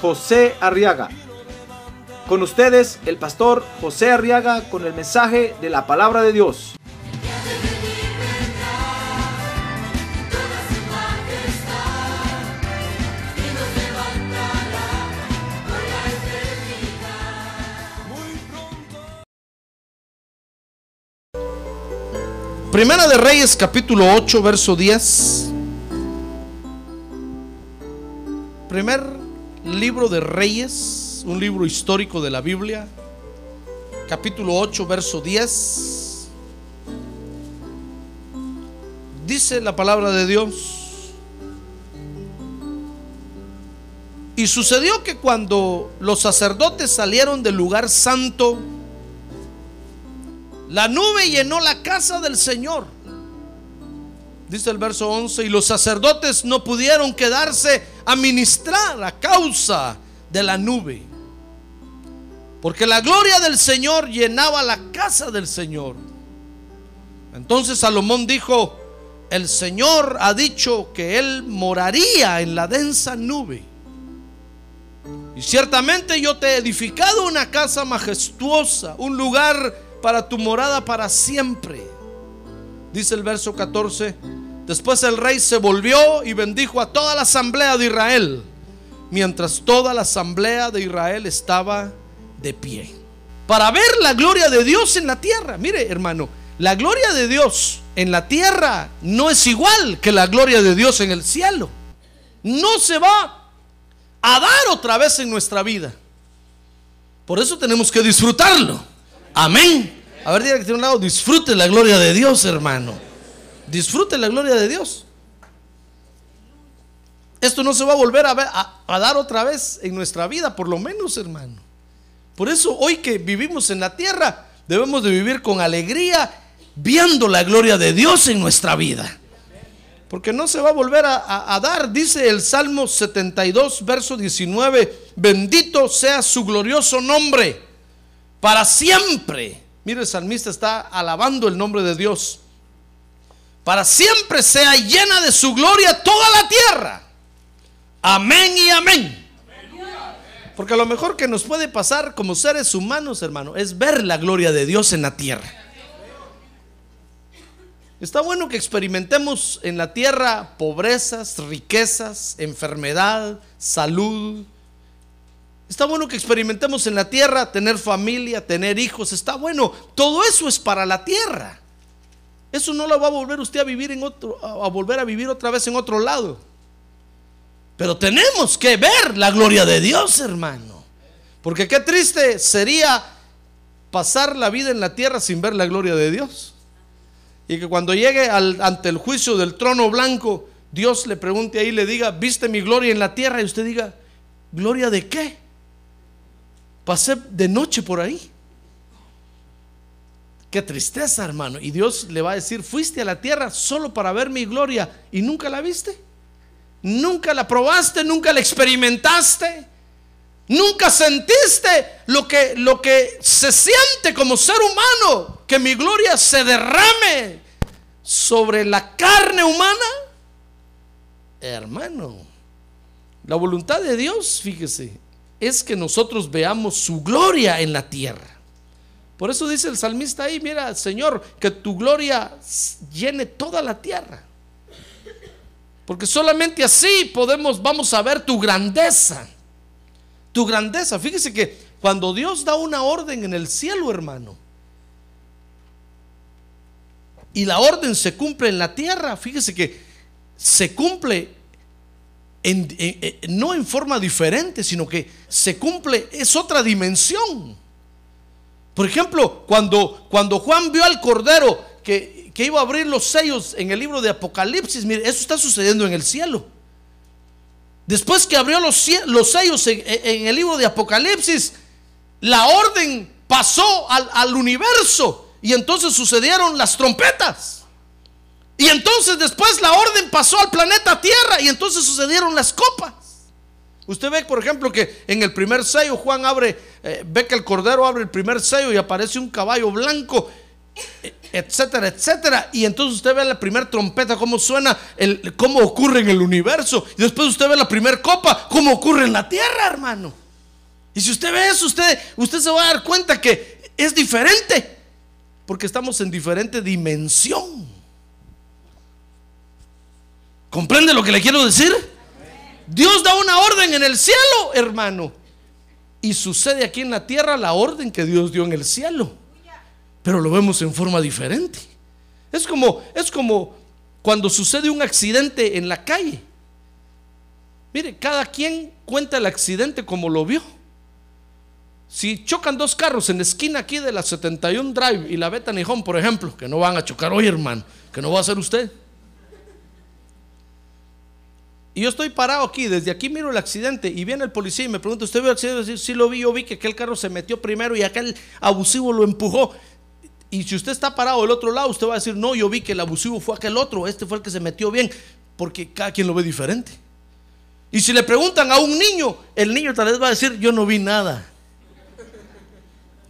José Arriaga. Con ustedes, el pastor José Arriaga con el mensaje de la palabra de Dios. Primera de Reyes capítulo 8 verso 10. Primer libro de Reyes, un libro histórico de la Biblia. Capítulo 8 verso 10. Dice la palabra de Dios. Y sucedió que cuando los sacerdotes salieron del lugar santo, la nube llenó la casa del Señor. Dice el verso 11, y los sacerdotes no pudieron quedarse a ministrar a causa de la nube. Porque la gloria del Señor llenaba la casa del Señor. Entonces Salomón dijo, el Señor ha dicho que Él moraría en la densa nube. Y ciertamente yo te he edificado una casa majestuosa, un lugar para tu morada para siempre. Dice el verso 14. Después el rey se volvió y bendijo a toda la asamblea de Israel, mientras toda la asamblea de Israel estaba de pie. Para ver la gloria de Dios en la tierra. Mire, hermano, la gloria de Dios en la tierra no es igual que la gloria de Dios en el cielo. No se va a dar otra vez en nuestra vida. Por eso tenemos que disfrutarlo. Amén. A ver, diga que tiene un lado, disfrute la gloria de Dios, hermano. Disfrute la gloria de Dios. Esto no se va a volver a, dar otra vez en nuestra vida, por lo menos, hermano. Por eso hoy que vivimos en la tierra, debemos de vivir con alegría, viendo la gloria de Dios en nuestra vida. Porque no se va a volver a, a dar, dice el Salmo 72, verso 19, bendito sea su glorioso nombre para siempre. Mire, el salmista está alabando el nombre de Dios. Para siempre sea llena de su gloria toda la tierra. Amén y amén. Porque lo mejor que nos puede pasar como seres humanos, hermano, es ver la gloria de Dios en la tierra. Está bueno que experimentemos en la tierra pobrezas, riquezas, enfermedad, salud, Está bueno que experimentemos en la tierra, tener familia, tener hijos, está bueno. Todo eso es para la tierra. Eso no lo va a volver usted a vivir en otro, a volver a vivir otra vez en otro lado. Pero tenemos que ver la gloria de Dios, hermano. Porque qué triste sería pasar la vida en la tierra sin ver la gloria de Dios. Y que cuando llegue ante el juicio del trono blanco, Dios le pregunte ahí, le diga, ¿viste mi gloria en la tierra? Y usted diga, ¿gloria de qué? Pasé de noche por ahí. Qué tristeza, hermano. Y Dios le va a decir, fuiste a la tierra solo para ver mi gloria y nunca la viste. Nunca la probaste, nunca la experimentaste. Nunca sentiste lo que, lo que se siente como ser humano, que mi gloria se derrame sobre la carne humana. Hermano, la voluntad de Dios, fíjese, es que nosotros veamos su gloria en la tierra. Por eso dice el salmista ahí, mira, Señor, que tu gloria llene toda la tierra. Porque solamente así podemos, vamos a ver tu grandeza. Tu grandeza. Fíjese que cuando Dios da una orden en el cielo, hermano, y la orden se cumple en la tierra, fíjese que se cumple no en forma diferente, sino que se cumple, es otra dimensión. Por ejemplo, cuando, cuando Juan vio al Cordero que, que, iba a abrir los sellos en el libro de Apocalipsis, mire, eso está sucediendo en el cielo. Después que abrió los, los sellos en, en el libro de Apocalipsis, la orden pasó al, al universo y entonces sucedieron las trompetas. Y entonces después la orden pasó al planeta Tierra y entonces sucedieron las copas. Usted ve, por ejemplo, que en el primer sello Juan abre, eh, ve que el cordero abre el primer sello y aparece un caballo blanco, eh, etcétera, etcétera. Y entonces usted ve la primera trompeta, cómo suena, el, cómo ocurre en el universo. Y después usted ve la primera copa, cómo ocurre en la tierra, hermano. Y si usted ve eso, usted, usted se va a dar cuenta que es diferente, porque estamos en diferente dimensión. ¿Comprende lo que le quiero decir? Dios da una orden en el cielo, hermano. Y sucede aquí en la tierra la orden que Dios dio en el cielo. Pero lo vemos en forma diferente. Es como, es como cuando sucede un accidente en la calle. Mire, cada quien cuenta el accidente como lo vio. Si chocan dos carros en la esquina aquí de la 71 Drive y la Bethany Home, por ejemplo, que no van a chocar hoy, hermano, que no va a ser usted. Y yo estoy parado aquí, desde aquí miro el accidente y viene el policía y me pregunta, ¿usted vio el accidente? Sí, lo vi, yo vi que aquel carro se metió primero y aquel abusivo lo empujó. Y si usted está parado del otro lado, usted va a decir, no, yo vi que el abusivo fue aquel otro, este fue el que se metió bien, porque cada quien lo ve diferente. Y si le preguntan a un niño, el niño tal vez va a decir, yo no vi nada.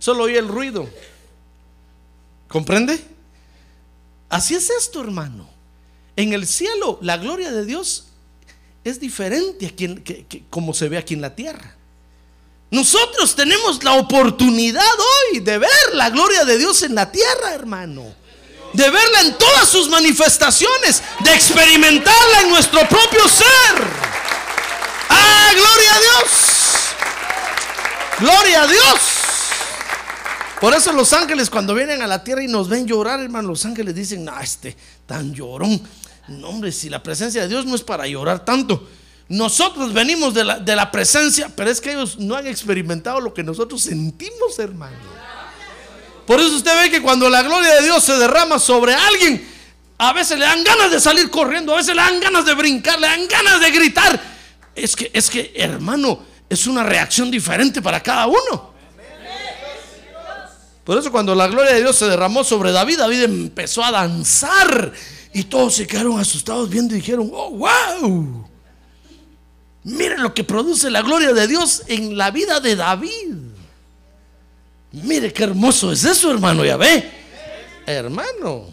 Solo oí el ruido. ¿Comprende? Así es esto, hermano. En el cielo, la gloria de Dios es diferente a quien, como se ve aquí en la tierra. Nosotros tenemos la oportunidad hoy de ver la gloria de Dios en la tierra, hermano. De verla en todas sus manifestaciones, de experimentarla en nuestro propio ser. ¡Ah, gloria a Dios! ¡Gloria a Dios! Por eso los ángeles cuando vienen a la tierra y nos ven llorar, hermano, los ángeles dicen, no, este tan llorón. No, hombre, si la presencia de Dios no es para llorar tanto. Nosotros venimos de la, de la presencia, pero es que ellos no han experimentado lo que nosotros sentimos, hermano. Por eso usted ve que cuando la gloria de Dios se derrama sobre alguien, a veces le dan ganas de salir corriendo, a veces le dan ganas de brincar, le dan ganas de gritar. Es que, es que, hermano, es una reacción diferente para cada uno. Por eso cuando la gloria de Dios se derramó sobre David, David empezó a danzar y todos se quedaron asustados viendo y dijeron, oh, wow. Miren lo que produce la gloria de Dios en la vida de David. Mire qué hermoso es eso, hermano, ya ve. Hermano.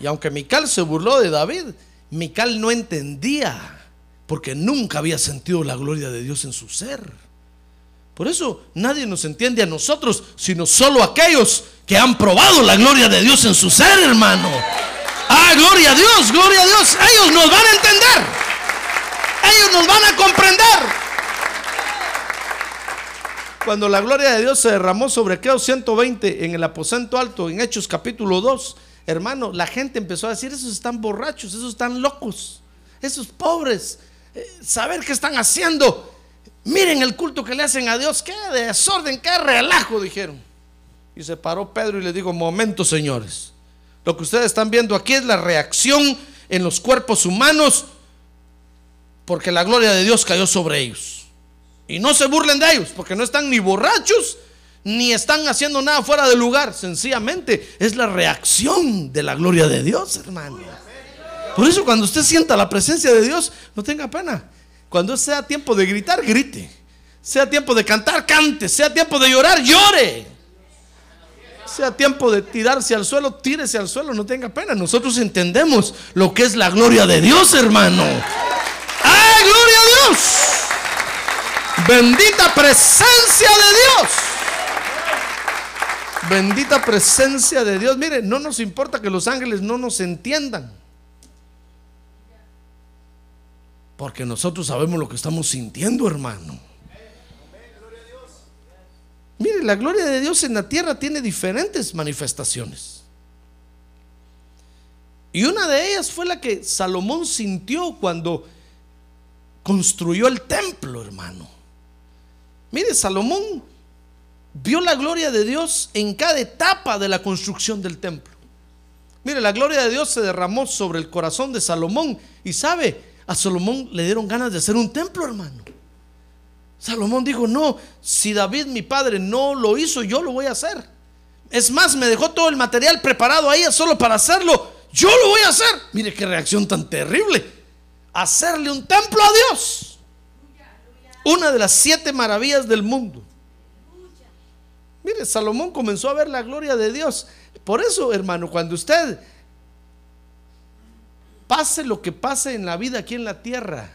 Y aunque Mical se burló de David, Mical no entendía, porque nunca había sentido la gloria de Dios en su ser. Por eso nadie nos entiende a nosotros, sino solo aquellos que han probado la gloria de Dios en su ser, hermano. Ah, gloria a Dios, gloria a Dios. Ellos nos van a entender. Ellos nos van a comprender. Cuando la gloria de Dios se derramó sobre aquellos 120 en el aposento alto, en Hechos capítulo 2, hermano, la gente empezó a decir, esos están borrachos, esos están locos, esos pobres, eh, saber qué están haciendo. Miren el culto que le hacen a Dios, qué desorden, qué relajo, dijeron. Y se paró Pedro y le dijo, momento señores, lo que ustedes están viendo aquí es la reacción en los cuerpos humanos porque la gloria de Dios cayó sobre ellos. Y no se burlen de ellos, porque no están ni borrachos, ni están haciendo nada fuera de lugar. Sencillamente es la reacción de la gloria de Dios, hermano. Por eso cuando usted sienta la presencia de Dios, no tenga pena. Cuando sea tiempo de gritar, grite. Sea tiempo de cantar, cante. Sea tiempo de llorar, llore. Sea tiempo de tirarse al suelo, tírese al suelo, no tenga pena. Nosotros entendemos lo que es la gloria de Dios, hermano. ¡Ay, gloria a Dios! Bendita presencia de Dios. Bendita presencia de Dios. Mire, no nos importa que los ángeles no nos entiendan. Porque nosotros sabemos lo que estamos sintiendo, hermano. Mire, la gloria de Dios en la tierra tiene diferentes manifestaciones. Y una de ellas fue la que Salomón sintió cuando construyó el templo, hermano. Mire, Salomón vio la gloria de Dios en cada etapa de la construcción del templo. Mire, la gloria de Dios se derramó sobre el corazón de Salomón y sabe, a Salomón le dieron ganas de hacer un templo, hermano. Salomón dijo, no, si David mi padre no lo hizo, yo lo voy a hacer. Es más, me dejó todo el material preparado ahí solo para hacerlo. Yo lo voy a hacer. Mire qué reacción tan terrible. Hacerle un templo a Dios. Una de las siete maravillas del mundo. Mire, Salomón comenzó a ver la gloria de Dios. Por eso, hermano, cuando usted pase lo que pase en la vida aquí en la tierra,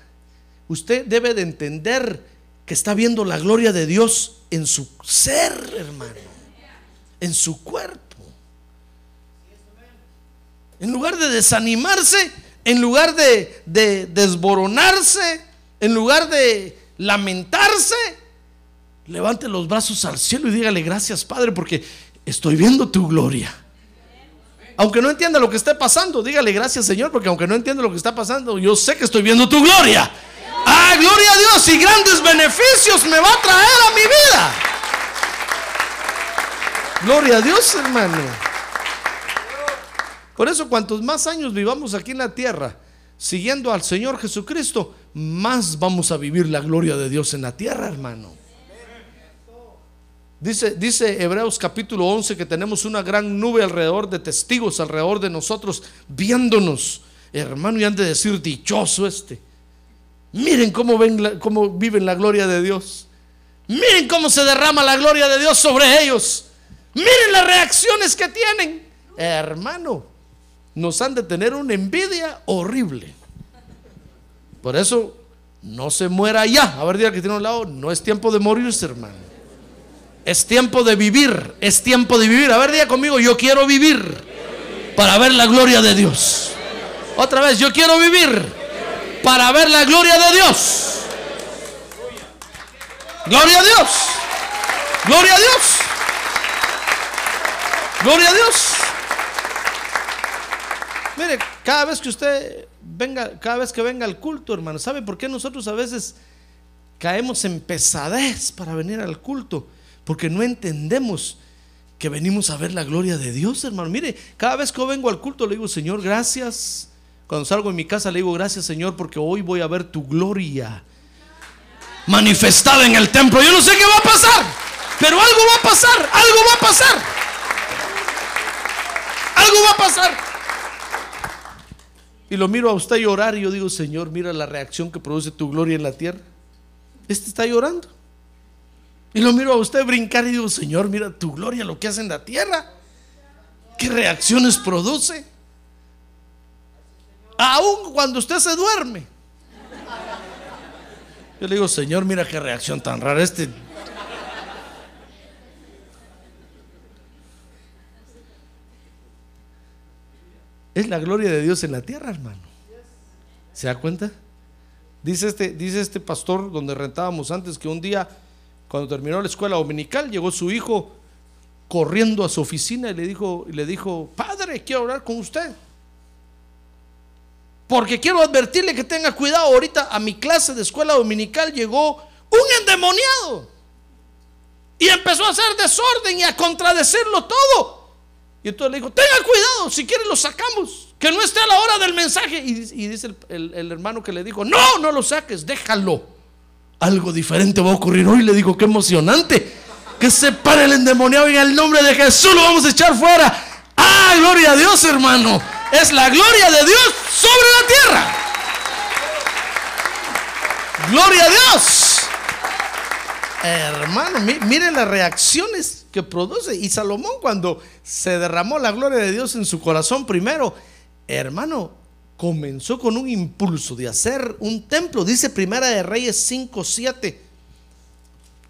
usted debe de entender que está viendo la gloria de Dios en su ser, hermano, en su cuerpo. En lugar de desanimarse, en lugar de, de desboronarse, en lugar de lamentarse, levante los brazos al cielo y dígale gracias Padre porque estoy viendo tu gloria. Aunque no entienda lo que esté pasando, dígale gracias Señor porque aunque no entienda lo que está pasando, yo sé que estoy viendo tu gloria. Ah, gloria a Dios y grandes beneficios me va a traer a mi vida. Gloria a Dios, hermano. Por eso, cuantos más años vivamos aquí en la tierra, siguiendo al Señor Jesucristo, más vamos a vivir la gloria de Dios en la tierra, hermano. Dice, dice Hebreos capítulo 11 que tenemos una gran nube alrededor de testigos, alrededor de nosotros, viéndonos. Hermano, y han de decir, dichoso este. Miren cómo, ven cómo viven la gloria de Dios. Miren cómo se derrama la gloria de Dios sobre ellos. Miren las reacciones que tienen. Hermano, nos han de tener una envidia horrible. Por eso, no se muera ya. A ver, diga que tiene un lado, no es tiempo de morirse, hermano. Es tiempo de vivir, es tiempo de vivir. A ver, diga conmigo, yo quiero vivir para ver la gloria de Dios. Otra vez, yo quiero vivir para ver la gloria de Dios. Gloria a Dios. Gloria a Dios. Gloria a Dios. Mire, cada vez que usted venga, cada vez que venga al culto, hermano, ¿sabe por qué nosotros a veces caemos en pesadez para venir al culto? Porque no entendemos que venimos a ver la gloria de Dios, hermano. Mire, cada vez que vengo al culto le digo, Señor, gracias. Cuando salgo de mi casa le digo, gracias, Señor, porque hoy voy a ver tu gloria manifestada en el templo. Yo no sé qué va a pasar, pero algo va a pasar, algo va a pasar. Algo va a pasar. Y lo miro a usted llorar y yo digo, Señor, mira la reacción que produce tu gloria en la tierra. Este está llorando. Y lo miro a usted brincar y digo, Señor, mira tu gloria, lo que hace en la tierra. ¿Qué reacciones produce? Aún cuando usted se duerme. Yo le digo, Señor, mira qué reacción tan rara. Este. Es la gloria de Dios en la tierra, hermano. ¿Se da cuenta? Dice este, dice este pastor donde rentábamos antes que un día cuando terminó la escuela dominical, llegó su hijo corriendo a su oficina y le dijo, le dijo, padre, quiero hablar con usted. Porque quiero advertirle que tenga cuidado. Ahorita a mi clase de escuela dominical llegó un endemoniado. Y empezó a hacer desorden y a contradecirlo todo. Y entonces le dijo, tenga cuidado, si quiere lo sacamos. Que no esté a la hora del mensaje. Y, dice el, el hermano que le dijo, no, no lo saques, déjalo algo diferente va a ocurrir hoy. Le digo, qué emocionante. Que se pare el endemoniado y en el nombre de Jesús lo vamos a echar fuera. Ah, gloria a Dios, hermano. Es la gloria de Dios sobre la tierra. Gloria a Dios. Hermano, mire las reacciones que produce. Y Salomón cuando se derramó la gloria de Dios en su corazón primero, hermano, comenzó con un impulso de hacer un templo. Dice Primera de Reyes 5, 7,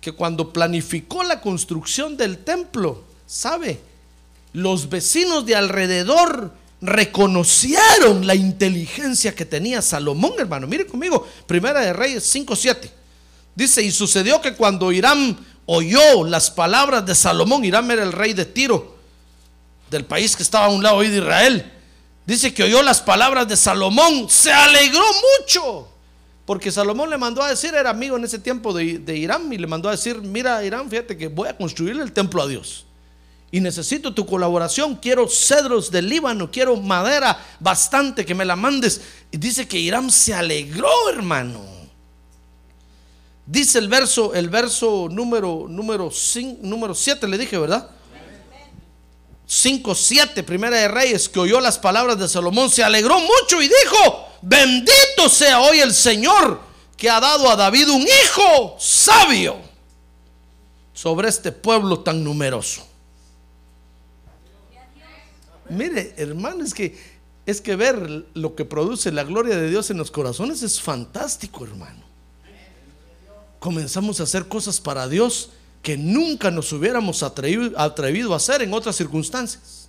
que cuando planificó la construcción del templo, ¿sabe? Los vecinos de alrededor reconocieron la inteligencia que tenía Salomón, hermano. Mire conmigo, Primera de Reyes 5, 7. Dice, y sucedió que cuando Irán oyó las palabras de Salomón, Irán era el rey de Tiro, del país que estaba a un lado de Israel, Dice que oyó las palabras de Salomón, se alegró mucho. Porque Salomón le mandó a decir, era amigo en ese tiempo de, Irán, y le mandó a decir, mira Irán, fíjate que voy a construirle el templo a Dios. y necesito tu colaboración. Quiero cedros del Líbano, quiero madera bastante que me la mandes. Y dice que Hiram se alegró, hermano. Dice el verso, el verso número número número 7 le dije, ¿verdad? 5, 7, primera de Reyes, que oyó las palabras de Salomón, se alegró mucho y dijo, bendito sea hoy el Señor que ha dado a David un hijo sabio sobre este pueblo tan numeroso. Mire, hermano, es que es que ver lo que produce la gloria de Dios en los corazones es fantástico, hermano. Comenzamos a hacer cosas para Dios que nunca nos hubiéramos atrevido, a hacer en otras circunstancias.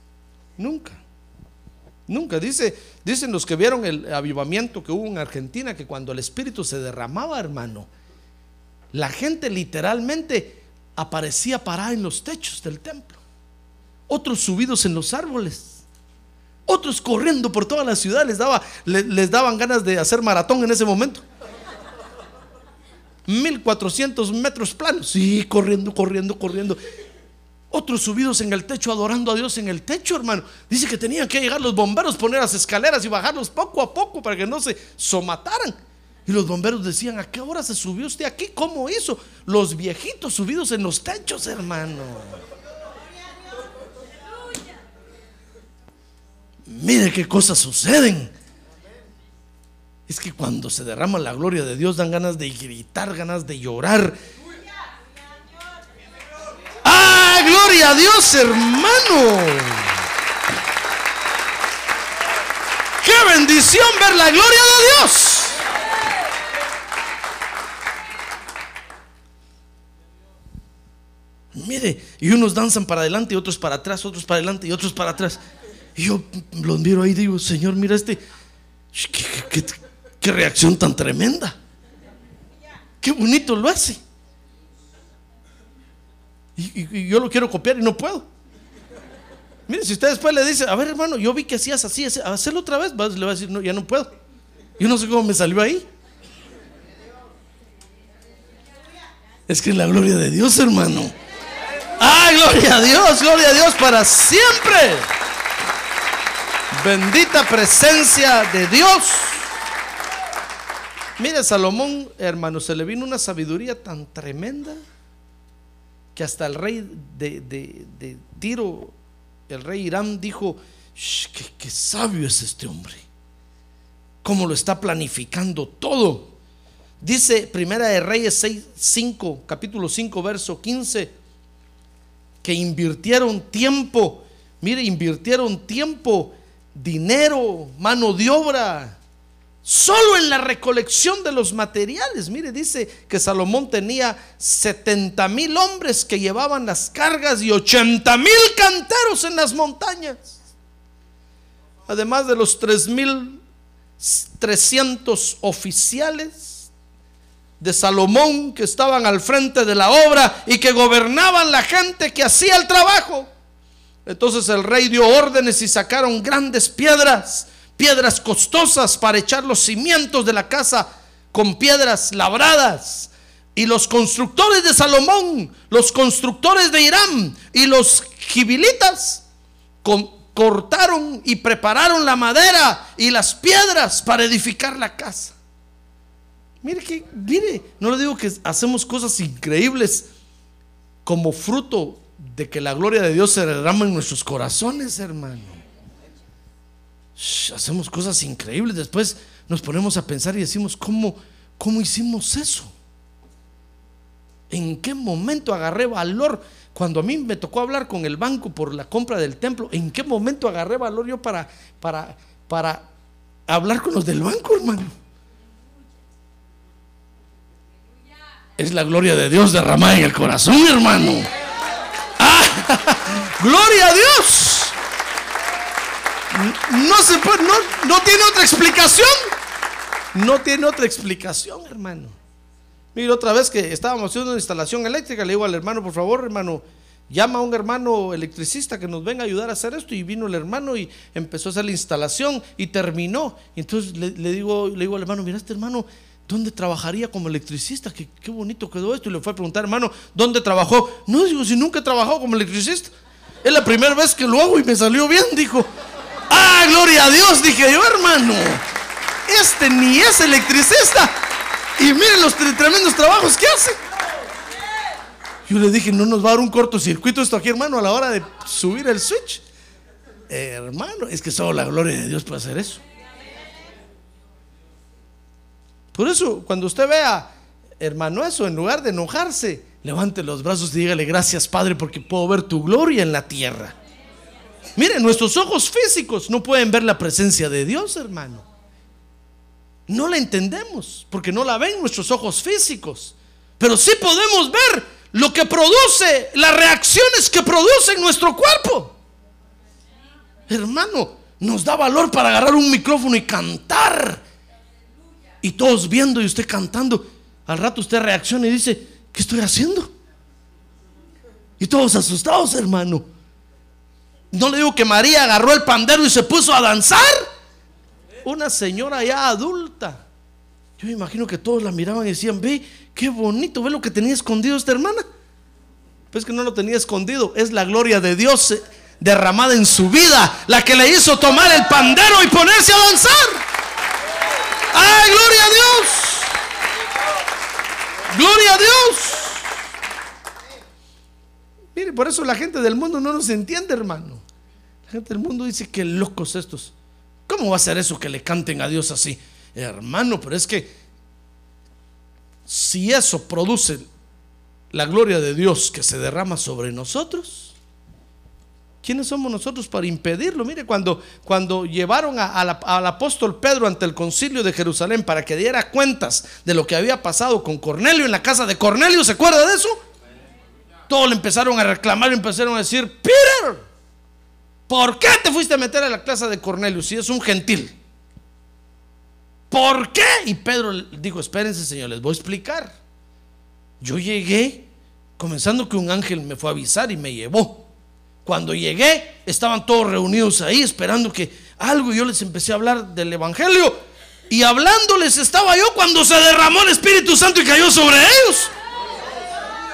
Nunca. Nunca. Dice, dicen los que vieron el avivamiento que hubo en Argentina que cuando el Espíritu se derramaba, hermano, la gente literalmente aparecía parada en los techos del templo. Otros subidos en los árboles. Otros corriendo por toda la ciudad. Les, daba, les daban ganas de hacer maratón en ese momento. 1400 metros planos. Sí, corriendo, corriendo, corriendo. Otros subidos en el techo, adorando a Dios en el techo, hermano. Dice que tenían que llegar los bomberos, poner las escaleras y bajarlos poco a poco para que no se somataran. Y los bomberos decían, ¿a qué hora se subió usted aquí? ¿Cómo hizo? Los viejitos subidos en los techos, hermano. Mire qué cosas suceden. Es que cuando se derrama la gloria de Dios dan ganas de gritar, ganas de llorar. ¡Ah, gloria a Dios, hermano! ¡Qué bendición ver la gloria de Dios! Mire, y unos danzan para adelante y otros para atrás, otros para adelante y otros para atrás. Y yo los miro ahí y digo, Señor, mira este, ¿qué, Qué reacción tan tremenda. Qué bonito lo hace. Y, yo lo quiero copiar y no puedo. Mire, si usted después le dice, a ver hermano, yo vi que hacías así, hacerlo otra vez, le va a decir, no, ya no puedo. Yo no sé cómo me salió ahí. Es que la gloria de Dios, hermano. Ah, gloria a Dios, gloria a Dios para siempre. Bendita presencia de Dios. Mire, Salomón, hermano, se le vino una sabiduría tan tremenda que hasta el rey de, Tiro, el rey Irán, dijo, qué, sabio es este hombre, cómo lo está planificando todo. Dice Primera de Reyes 6, 5, capítulo 5, verso 15, que invirtieron tiempo, mire, invirtieron tiempo, dinero, mano de obra, Solo en la recolección de los materiales. Mire, dice que Salomón tenía 70 mil hombres que llevaban las cargas y 80 mil canteros en las montañas. Además de los 3 mil 300 oficiales de Salomón que estaban al frente de la obra y que gobernaban la gente que hacía el trabajo. Entonces el rey dio órdenes y sacaron grandes piedras piedras costosas para echar los cimientos de la casa con piedras labradas. Y los constructores de Salomón, los constructores de Irán y los gibilitas cortaron y prepararon la madera y las piedras para edificar la casa. Mire que, mire, no le digo que hacemos cosas increíbles como fruto de que la gloria de Dios se derrama en nuestros corazones, hermano hacemos cosas increíbles. Después nos ponemos a pensar y decimos, ¿cómo, cómo hicimos eso? ¿En qué momento agarré valor? Cuando a mí me tocó hablar con el banco por la compra del templo, ¿en qué momento agarré valor yo para, para, para hablar con los del banco, hermano? Es la gloria de Dios derramada en el corazón, hermano. ¡Ah! ¡Gloria a Dios! No se puede, no, tiene otra explicación. No tiene otra explicación, hermano. Mira, otra vez que estábamos haciendo una instalación eléctrica, le digo al hermano, por favor, hermano, llama a un hermano electricista que nos venga a ayudar a hacer esto. Y vino el hermano y empezó a hacer la instalación y terminó. Entonces le, digo, le digo al hermano, mira, este hermano, ¿dónde trabajaría como electricista? Qué, bonito quedó esto. Y le fue a preguntar, hermano, ¿dónde trabajó? No, digo, si nunca he trabajado como electricista. Es la primera vez que lo hago y me salió bien, dijo. Ah, gloria a Dios, dije yo, hermano. Este ni es electricista. Y miren los tre- tremendos trabajos que hace. Yo le dije, no nos va a dar un cortocircuito esto aquí, hermano, a la hora de subir el switch. Hermano, es que solo la gloria de Dios puede hacer eso. Por eso, cuando usted vea, hermano, eso, en lugar de enojarse, levante los brazos y dígale gracias, Padre, porque puedo ver tu gloria en la tierra. Miren, nuestros ojos físicos no pueden ver la presencia de Dios, hermano. No la entendemos, porque no la ven nuestros ojos físicos. Pero sí podemos ver lo que produce, las reacciones que produce en nuestro cuerpo. Hermano, nos da valor para agarrar un micrófono y cantar. Y todos viendo y usted cantando. Al rato usted reacciona y dice, ¿qué estoy haciendo? Y todos asustados, hermano. No le digo que María agarró el pandero y se puso a danzar. Una señora ya adulta. Yo me imagino que todos la miraban y decían, ve, qué bonito, ve lo que tenía escondido esta hermana. Pues que no lo tenía escondido, es la gloria de Dios eh, derramada en su vida, la que le hizo tomar el pandero y ponerse a danzar. ¡Ay, gloria a Dios! ¡Gloria a Dios! Mire, por eso la gente del mundo no nos entiende, hermano. La gente del mundo dice que locos estos. ¿Cómo va a ser eso que le canten a Dios así? Hermano, pero es que si eso produce la gloria de Dios que se derrama sobre nosotros, ¿quiénes somos nosotros para impedirlo? Mire, cuando, cuando llevaron al apóstol Pedro ante el concilio de Jerusalén para que diera cuentas de lo que había pasado con Cornelio en la casa de Cornelio, ¿se acuerda de eso? Todos le empezaron a reclamar y empezaron a decir, Peter, ¿por qué te fuiste a meter a la casa de Cornelio si es un gentil? ¿Por qué? Y Pedro dijo, espérense señor, les voy a explicar. Yo llegué, comenzando que un ángel me fue a avisar y me llevó. Cuando llegué, estaban todos reunidos ahí esperando que algo, yo les empecé a hablar del Evangelio. Y hablándoles estaba yo cuando se derramó el Espíritu Santo y cayó sobre ellos.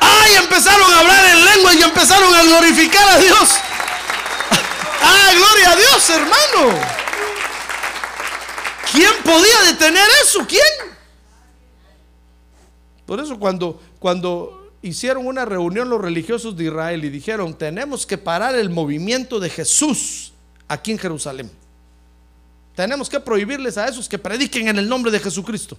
¡Ay! Empezaron a hablar en lengua y empezaron a glorificar a Dios. ¡Ah, gloria a Dios, hermano! ¿Quién podía detener eso? ¿Quién? Por eso cuando, cuando hicieron una reunión los religiosos de Israel y dijeron, tenemos que parar el movimiento de Jesús aquí en Jerusalén. Tenemos que prohibirles a esos que prediquen en el nombre de Jesucristo.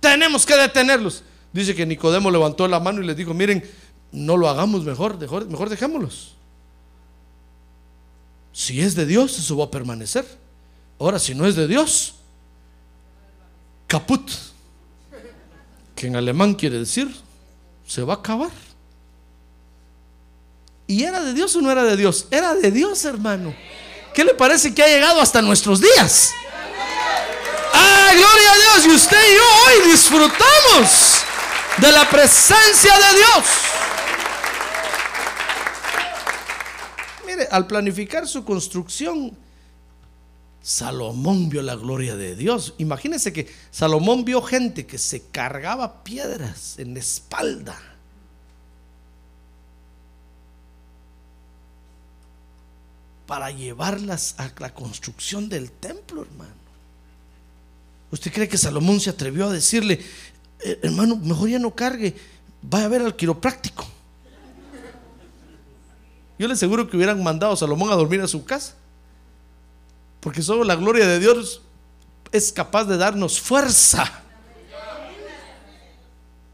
Tenemos que detenerlos. Dice que Nicodemo levantó la mano y les dijo, miren, no lo hagamos mejor, mejor, mejor dejémoslos. Si es de Dios, eso va a permanecer. Ahora, si no es de Dios, caput, que en alemán quiere decir, se va a acabar. ¿Y era de Dios o no era de Dios? Era de Dios, hermano. ¿Qué le parece que ha llegado hasta nuestros días? ¡Ah, gloria a Dios! Y usted y yo hoy disfrutamos de la presencia de Dios. Mire, al planificar su construcción, Salomón vio la gloria de Dios. Imagínense que Salomón vio gente que se cargaba piedras en la espalda. Para llevarlas a la construcción del templo, hermano. ¿Usted cree que Salomón se atrevió a decirle, "Eh, hermano, mejor ya no cargue, vaya a ver al quiropráctico? Yo le aseguro que hubieran mandado a Salomón a dormir a su casa. Porque solo la gloria de Dios es capaz de darnos fuerza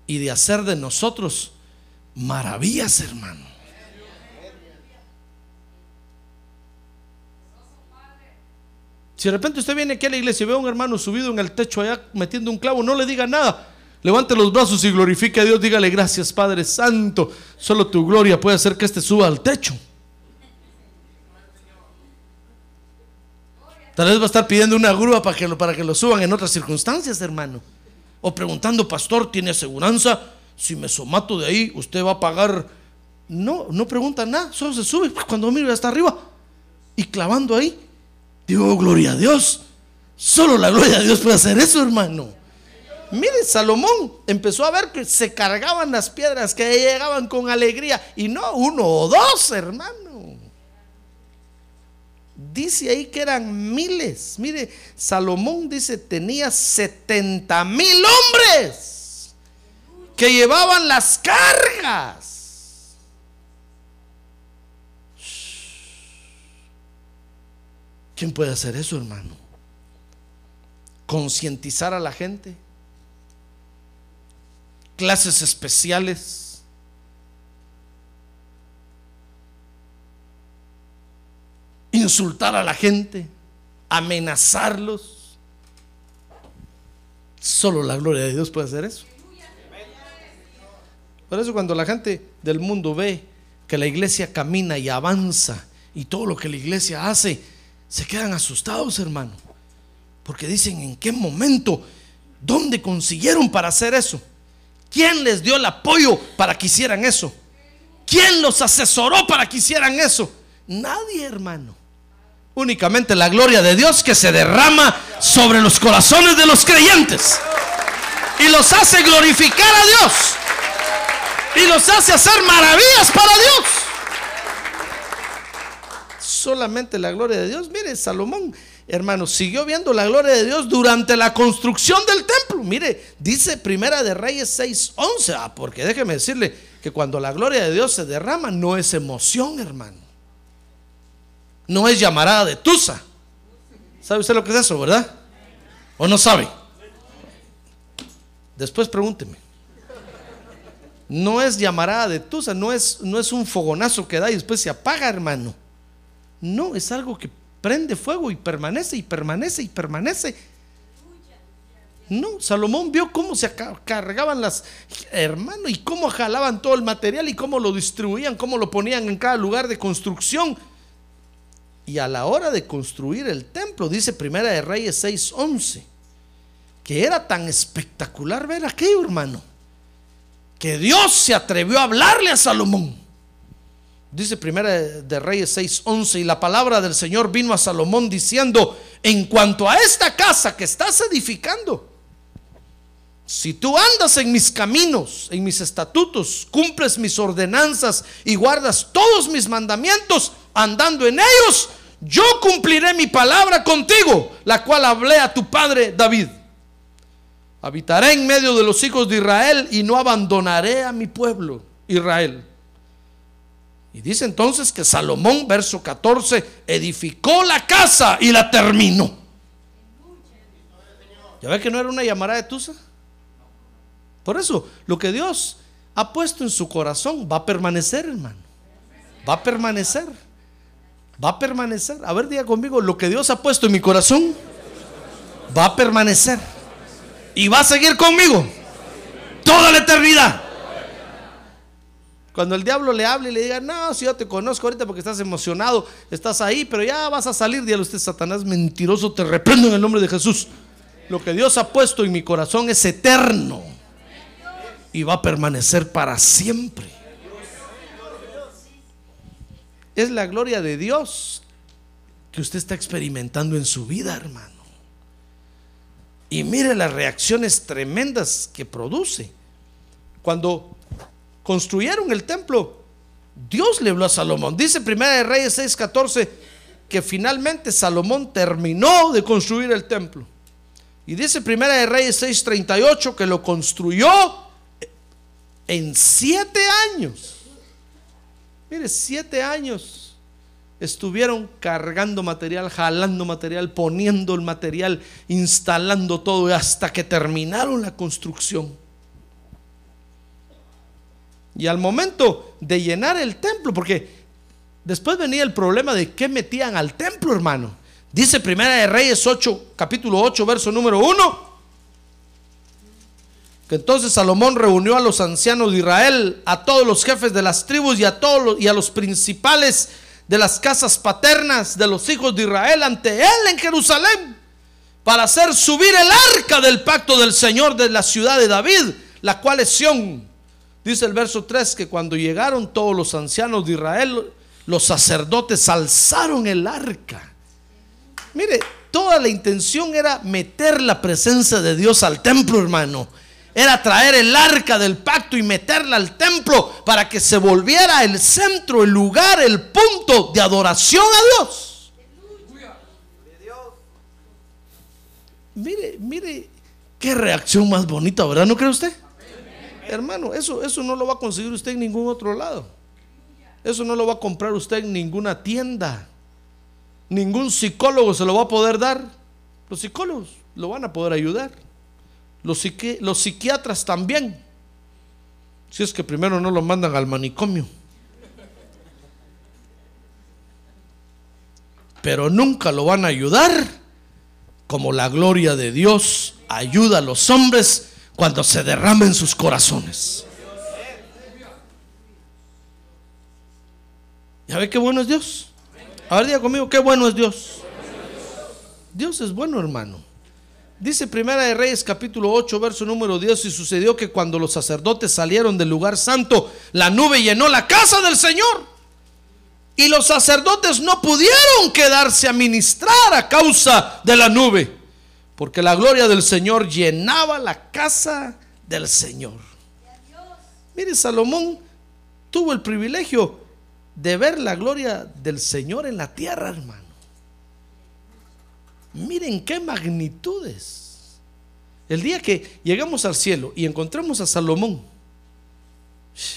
y de hacer de nosotros maravillas, hermano. Si de repente usted viene aquí a la iglesia y ve a un hermano subido en el techo allá metiendo un clavo, no le diga nada. Levante los brazos y glorifique a Dios. Dígale gracias, Padre Santo. Solo tu gloria puede hacer que este suba al techo. Tal vez va a estar pidiendo una grúa para que lo, para que lo suban en otras circunstancias, hermano. O preguntando, pastor, ¿tiene aseguranza? Si me somato de ahí, ¿usted va a pagar? No, no pregunta nada, solo se sube. Cuando miro hasta arriba y clavando ahí, digo, gloria a Dios. Solo la gloria de Dios puede hacer eso, hermano. Mire, Salomón empezó a ver que se cargaban las piedras, que llegaban con alegría. Y no uno o dos, hermano. dice ahí que eran miles. Mire, Salomón dice tenía 70 mil hombres que llevaban las cargas. ¿Quién puede hacer eso, hermano? Concientizar a la gente. Clases especiales. Insultar a la gente. Amenazarlos. Solo la gloria de Dios puede hacer eso. Por eso cuando la gente del mundo ve que la iglesia camina y avanza y todo lo que la iglesia hace, se quedan asustados, hermano. Porque dicen, ¿en qué momento? ¿Dónde consiguieron para hacer eso? ¿Quién les dio el apoyo para que hicieran eso? ¿Quién los asesoró para que hicieran eso? Nadie, hermano. Únicamente la gloria de Dios que se derrama sobre los corazones de los creyentes. Y los hace glorificar a Dios. Y los hace hacer maravillas para Dios solamente la gloria de Dios. Mire, Salomón, hermano, siguió viendo la gloria de Dios durante la construcción del templo. Mire, dice Primera de Reyes 6:11. Ah, porque déjeme decirle que cuando la gloria de Dios se derrama, no es emoción, hermano. No es llamarada de tusa. ¿Sabe usted lo que es eso, verdad? ¿O no sabe? Después pregúnteme. No es llamarada de tusa, no es, no es un fogonazo que da y después se apaga, hermano. No, es algo que prende fuego y permanece y permanece y permanece. No, Salomón vio cómo se cargaban las hermanos y cómo jalaban todo el material y cómo lo distribuían, cómo lo ponían en cada lugar de construcción. Y a la hora de construir el templo, dice Primera de Reyes 6:11, que era tan espectacular ver aquello, hermano, que Dios se atrevió a hablarle a Salomón. Dice Primera de Reyes 6:11 y la palabra del Señor vino a Salomón diciendo, en cuanto a esta casa que estás edificando, si tú andas en mis caminos, en mis estatutos, cumples mis ordenanzas y guardas todos mis mandamientos, andando en ellos, yo cumpliré mi palabra contigo, la cual hablé a tu padre David. Habitaré en medio de los hijos de Israel y no abandonaré a mi pueblo, Israel. Y dice entonces que Salomón, verso 14, edificó la casa y la terminó. ¿Ya ve que no era una llamada de Tusa? Por eso, lo que Dios ha puesto en su corazón va a permanecer, hermano. Va a permanecer. Va a permanecer. A ver, diga conmigo, lo que Dios ha puesto en mi corazón va a permanecer. Y va a seguir conmigo toda la eternidad. Cuando el diablo le hable y le diga, no, si yo te conozco ahorita porque estás emocionado, estás ahí, pero ya vas a salir, dígale usted, Satanás mentiroso, te reprendo en el nombre de Jesús. Lo que Dios ha puesto en mi corazón es eterno y va a permanecer para siempre. Es la gloria de Dios que usted está experimentando en su vida, hermano. Y mire las reacciones tremendas que produce. Cuando construyeron el templo, Dios le habló a Salomón. Dice Primera de Reyes 6:14 que finalmente Salomón terminó de construir el templo. Y dice Primera de Reyes 6:38 que lo construyó en siete años. Mire, siete años estuvieron cargando material, jalando material, poniendo el material, instalando todo hasta que terminaron la construcción. Y al momento de llenar el templo, porque después venía el problema de qué metían al templo, hermano. Dice Primera de Reyes 8, capítulo 8, verso número 1. Que entonces Salomón reunió a los ancianos de Israel, a todos los jefes de las tribus y a todos los, y a los principales de las casas paternas de los hijos de Israel ante él en Jerusalén para hacer subir el arca del pacto del Señor de la ciudad de David, la cual es Sión Dice el verso 3 que cuando llegaron todos los ancianos de Israel, los sacerdotes alzaron el arca. Mire, toda la intención era meter la presencia de Dios al templo, hermano. Era traer el arca del pacto y meterla al templo para que se volviera el centro, el lugar, el punto de adoración a Dios. Mire, mire, qué reacción más bonita, ¿verdad? ¿No cree usted? Hermano, eso, eso no lo va a conseguir usted en ningún otro lado. Eso no lo va a comprar usted en ninguna tienda. Ningún psicólogo se lo va a poder dar. Los psicólogos lo van a poder ayudar. Los, los psiquiatras también. Si es que primero no lo mandan al manicomio. Pero nunca lo van a ayudar como la gloria de Dios ayuda a los hombres cuando se derramen sus corazones. ¿Ya ve qué bueno es Dios? A ver, diga conmigo, qué bueno es Dios. Dios es bueno, hermano. Dice Primera de Reyes capítulo 8, verso número 10, y sucedió que cuando los sacerdotes salieron del lugar santo, la nube llenó la casa del Señor. Y los sacerdotes no pudieron quedarse a ministrar a causa de la nube, porque la gloria del Señor llenaba la casa del Señor. Mire, Salomón tuvo el privilegio de ver la gloria del Señor en la tierra, hermano. Miren qué magnitudes. El día que llegamos al cielo y encontramos a Salomón,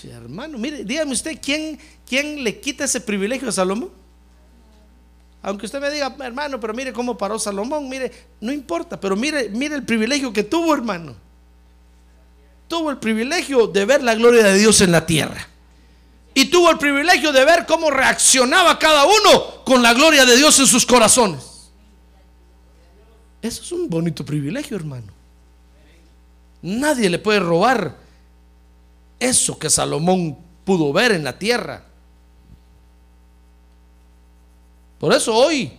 hermano, mire, dígame usted, ¿quién, ¿quién le quita ese privilegio a Salomón? Aunque usted me diga, hermano, pero mire cómo paró Salomón, mire, no importa, pero mire, mire el privilegio que tuvo, hermano. Tuvo el privilegio de ver la gloria de Dios en la tierra. Y tuvo el privilegio de ver cómo reaccionaba cada uno con la gloria de Dios en sus corazones. Eso es un bonito privilegio, hermano. Nadie le puede robar eso que Salomón pudo ver en la tierra. Por eso hoy,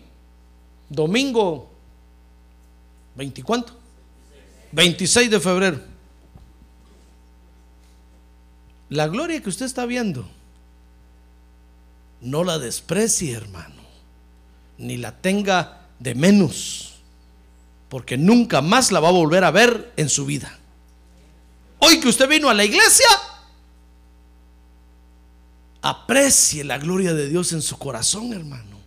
domingo 20 cuánto? 26 de febrero. La gloria que usted está viendo, no la desprecie, hermano, ni la tenga de menos porque nunca más la va a volver a ver en su vida. Hoy que usted vino a la iglesia, aprecie la gloria de Dios en su corazón, hermano.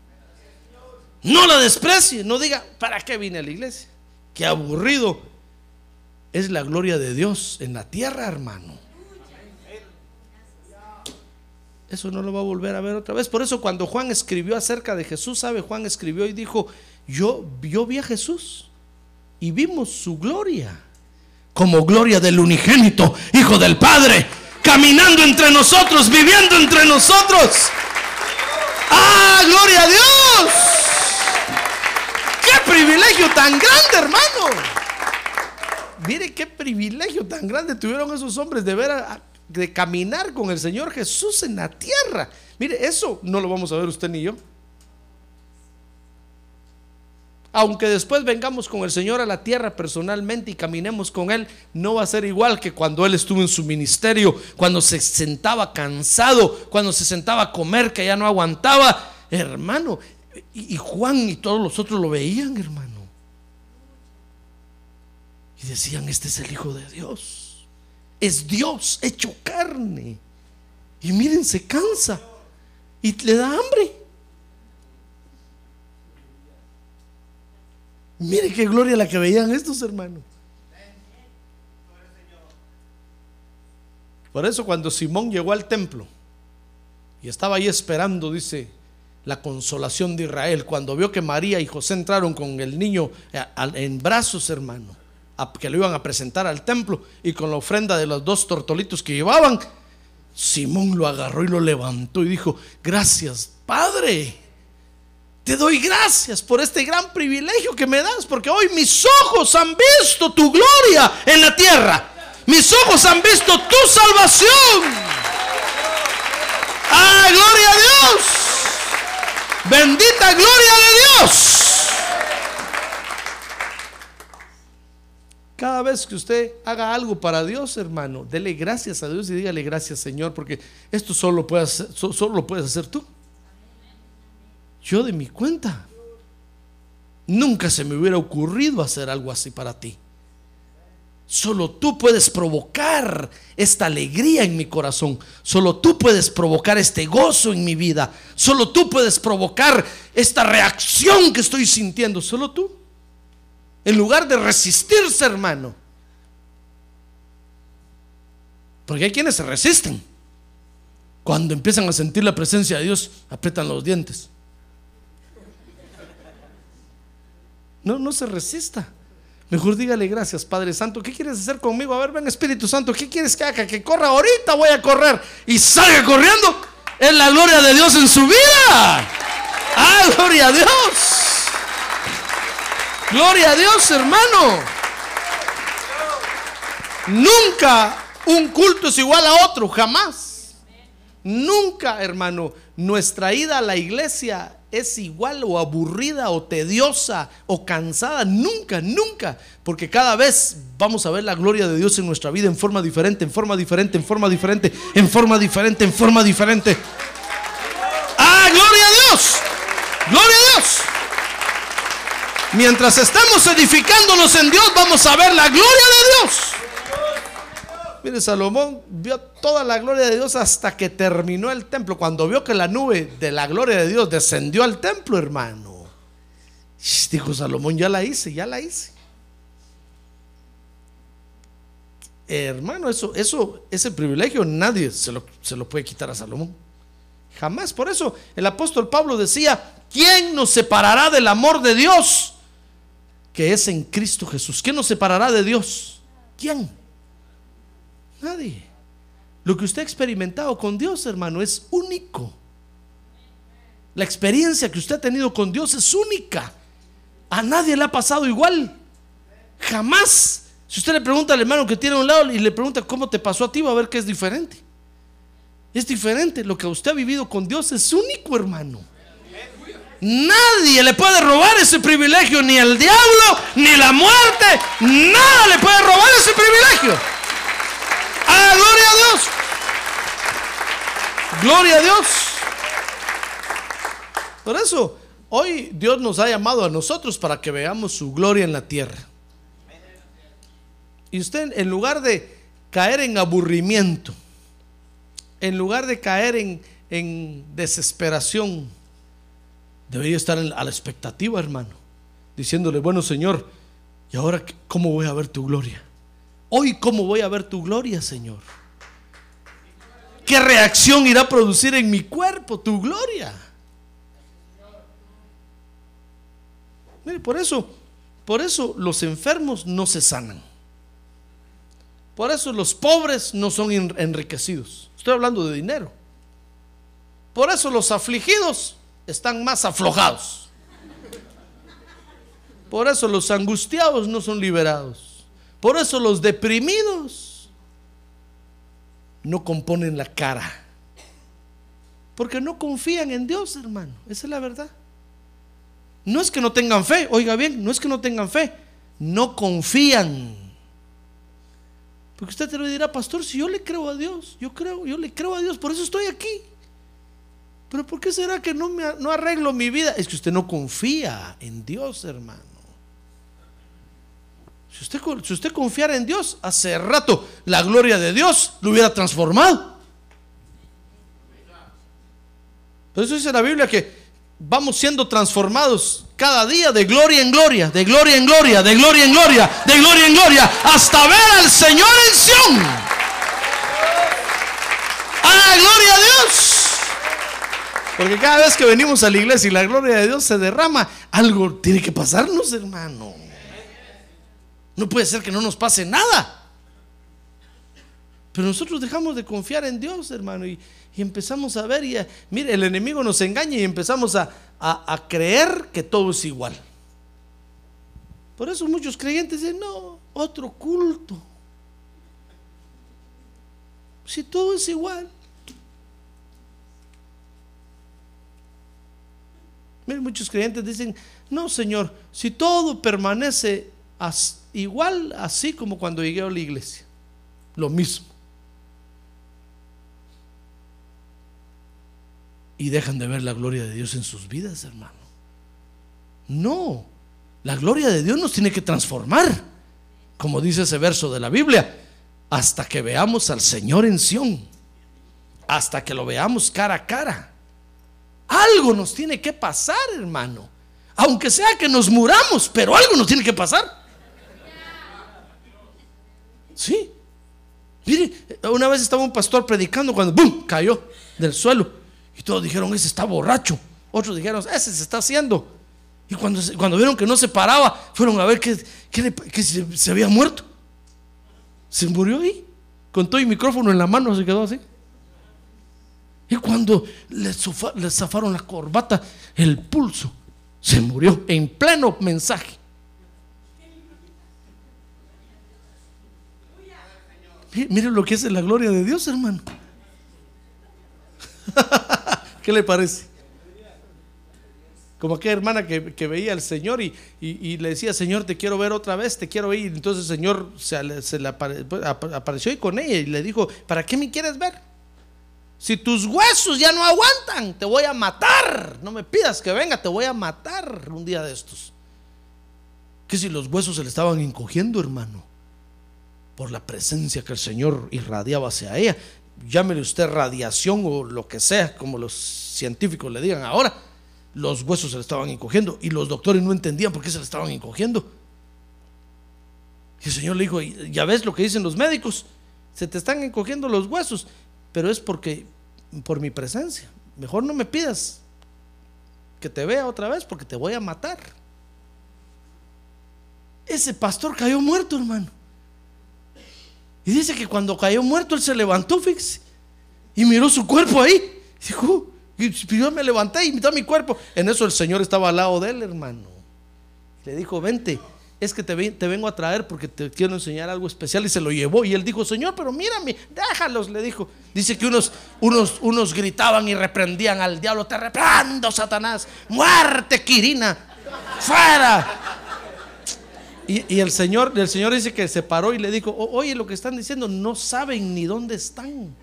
No la desprecie, no diga, ¿para qué vine a la iglesia? Qué aburrido. Es la gloria de Dios en la tierra, hermano. Eso no lo va a volver a ver otra vez. Por eso cuando Juan escribió acerca de Jesús, ¿sabe? Juan escribió y dijo, yo, yo vi a Jesús y vimos su gloria, como gloria del unigénito, Hijo del Padre, caminando entre nosotros, viviendo entre nosotros. ¡Ah, gloria a Dios! ¡Qué privilegio tan grande, hermano! Mire qué privilegio tan grande tuvieron esos hombres de ver de caminar con el Señor Jesús en la tierra. Mire, eso no lo vamos a ver usted ni yo. Aunque después vengamos con el Señor a la tierra personalmente y caminemos con Él, no va a ser igual que cuando Él estuvo en su ministerio, cuando se sentaba cansado, cuando se sentaba a comer que ya no aguantaba. Hermano, y Juan y todos los otros lo veían, hermano. Y decían, este es el Hijo de Dios. Es Dios hecho carne. Y miren, se cansa y le da hambre. Mire qué gloria la que veían estos hermanos. Por eso cuando Simón llegó al templo y estaba ahí esperando, dice, la consolación de Israel, cuando vio que María y José entraron con el niño eh, en brazos, hermano, que lo iban a presentar al templo y con la ofrenda de los dos tortolitos que llevaban, Simón lo agarró y lo levantó y dijo, gracias, Padre. Te doy gracias por este gran privilegio que me das, porque hoy mis ojos han visto tu gloria en la tierra. Mis ojos han visto tu salvación. ¡Ah, gloria! Bendita gloria de Dios. Cada vez que usted haga algo para Dios, hermano, dele gracias a Dios y dígale gracias, Señor, porque esto solo, solo lo puedes hacer tú. Yo de mi cuenta. Nunca se me hubiera ocurrido hacer algo así para ti. Solo tú puedes provocar esta alegría en mi corazón. Solo tú puedes provocar este gozo en mi vida. Solo tú puedes provocar esta reacción que estoy sintiendo. Solo tú. En lugar de resistirse, hermano. Porque hay quienes se resisten. Cuando empiezan a sentir la presencia de Dios, aprietan los dientes. No, no se resista. Mejor dígale gracias, Padre Santo. ¿Qué quieres hacer conmigo? A ver, ven Espíritu Santo. ¿Qué quieres que haga? Que corra ahorita, voy a correr. Y salga corriendo. Es la gloria de Dios en su vida. ¡Ah, gloria a Dios! Gloria a Dios, hermano. Nunca un culto es igual a otro, jamás. Nunca, hermano, nuestra ida a la iglesia es igual o aburrida o tediosa o cansada. Nunca, nunca. Porque cada vez vamos a ver la gloria de Dios en nuestra vida en forma diferente, en forma diferente, en forma diferente, en forma diferente, en forma diferente. ¡Ah, gloria a Dios! ¡Gloria a Dios! Mientras estamos edificándonos en Dios, vamos a ver la gloria de Dios. Mire, Salomón vio toda la gloria de Dios hasta que terminó el templo. Cuando vio que la nube de la gloria de Dios descendió al templo, hermano. Dijo Salomón, ya la hice, ya la hice. Hermano, eso, eso, ese privilegio nadie se lo, se lo puede quitar a Salomón. Jamás. Por eso el apóstol Pablo decía, ¿quién nos separará del amor de Dios? Que es en Cristo Jesús. ¿Quién nos separará de Dios? ¿Quién? Nadie. Lo que usted ha experimentado con Dios, hermano, es único. La experiencia que usted ha tenido con Dios es única. A nadie le ha pasado igual. Jamás. Si usted le pregunta al hermano que tiene a un lado y le pregunta cómo te pasó a ti, va a ver que es diferente. Es diferente. Lo que usted ha vivido con Dios es único, hermano. Nadie le puede robar ese privilegio, ni el diablo, ni la muerte. Nada le puede robar ese privilegio. ¡Ah, gloria a Dios! ¡Gloria a Dios! Por eso, hoy Dios nos ha llamado a nosotros para que veamos su gloria en la tierra. Y usted, en lugar de caer en aburrimiento, en lugar de caer en, en desesperación, debería estar a la expectativa, hermano, diciéndole, bueno, Señor, ¿y ahora cómo voy a ver tu gloria? Hoy, ¿cómo voy a ver tu gloria, Señor? ¿Qué reacción irá a producir en mi cuerpo tu gloria? Mire, por eso, por eso los enfermos no se sanan. Por eso los pobres no son enriquecidos. Estoy hablando de dinero. Por eso los afligidos están más aflojados. Por eso los angustiados no son liberados. Por eso los deprimidos no componen la cara. Porque no confían en Dios, hermano. Esa es la verdad. No es que no tengan fe, oiga bien, no es que no tengan fe, no confían. Porque usted te lo dirá, pastor, si yo le creo a Dios, yo creo, yo le creo a Dios, por eso estoy aquí. Pero ¿por qué será que no, me, no arreglo mi vida? Es que usted no confía en Dios, hermano. Si usted, confiara en Dios, hace rato la gloria de Dios lo hubiera transformado. Por eso dice la Biblia que vamos siendo transformados cada día de gloria en gloria, de gloria en gloria, de gloria en gloria, de gloria en gloria, hasta ver al Señor en Sion. ¡Ah, gloria a Dios! Porque cada vez que venimos a la iglesia y la gloria de Dios se derrama, algo tiene que pasarnos, hermano. No puede ser que no nos pase nada. Pero nosotros dejamos de confiar en Dios, hermano, y, empezamos a ver, y mire, el enemigo nos engaña y empezamos a, a, a, creer que todo es igual. Por eso muchos creyentes dicen, no, otro culto. Si todo es igual. Mire, muchos creyentes dicen, no, Señor, si todo permanece as, igual así como cuando llegué a la iglesia, lo mismo. y dejan de ver la gloria de Dios en sus vidas, hermano. No, la gloria de Dios nos tiene que transformar, como dice ese verso de la Biblia, hasta que veamos al Señor en Sión, hasta que lo veamos cara a cara. Algo nos tiene que pasar, hermano. aunque sea que nos muramos, pero algo nos tiene que pasar. Sí. Mire, una vez estaba un pastor predicando cuando ¡bum! cayó del suelo. Y todos dijeron, ese está borracho. Otros dijeron, ese se está haciendo. Y cuando, cuando vieron que no se paraba, fueron a ver que, se, se, había muerto. Se murió ahí. Con todo el micrófono en la mano se quedó así. Y cuando le zafaron la corbata, el pulso, se murió en pleno mensaje. Miren lo que es la gloria de Dios, hermano. ¿Qué le parece? Como aquella hermana que, veía al Señor y, le decía, Señor, te quiero ver otra vez, te quiero ir. Entonces el Señor se, le pues, apareció ahí con ella y le dijo, ¿para qué me quieres ver? Si tus huesos ya no aguantan, te voy a matar. No me pidas que venga, te voy a matar un día de estos. Que si los huesos se le estaban encogiendo, hermano, por la presencia que el Señor irradiaba hacia ella. Llámele usted radiación o lo que sea, como los científicos le digan ahora. Los huesos se le estaban encogiendo y los doctores no entendían por qué se le estaban encogiendo. Y el Señor le dijo, ya ves lo que dicen los médicos, se te están encogiendo los huesos pero es porque por mi presencia. Mejor no me pidas que te vea otra vez porque te voy a matar. Ese pastor cayó muerto, hermano. Dice que cuando cayó muerto él se levantó, fix y miró su cuerpo ahí. Dijo, y yo me levanté y miró mi cuerpo. En eso el Señor estaba al lado de él, hermano. Le dijo, vente, es que te, vengo a traer porque te quiero enseñar algo especial y se lo llevó. Y él dijo, Señor, pero mírame, déjalos, le dijo. Dice que unos, unos, unos gritaban y reprendían al diablo, te reprendo, Satanás, muerte, Quirina, fuera. Y, el, Señor, el Señor dice que se paró y le dijo, oye, lo que están diciendo, no saben ni dónde están.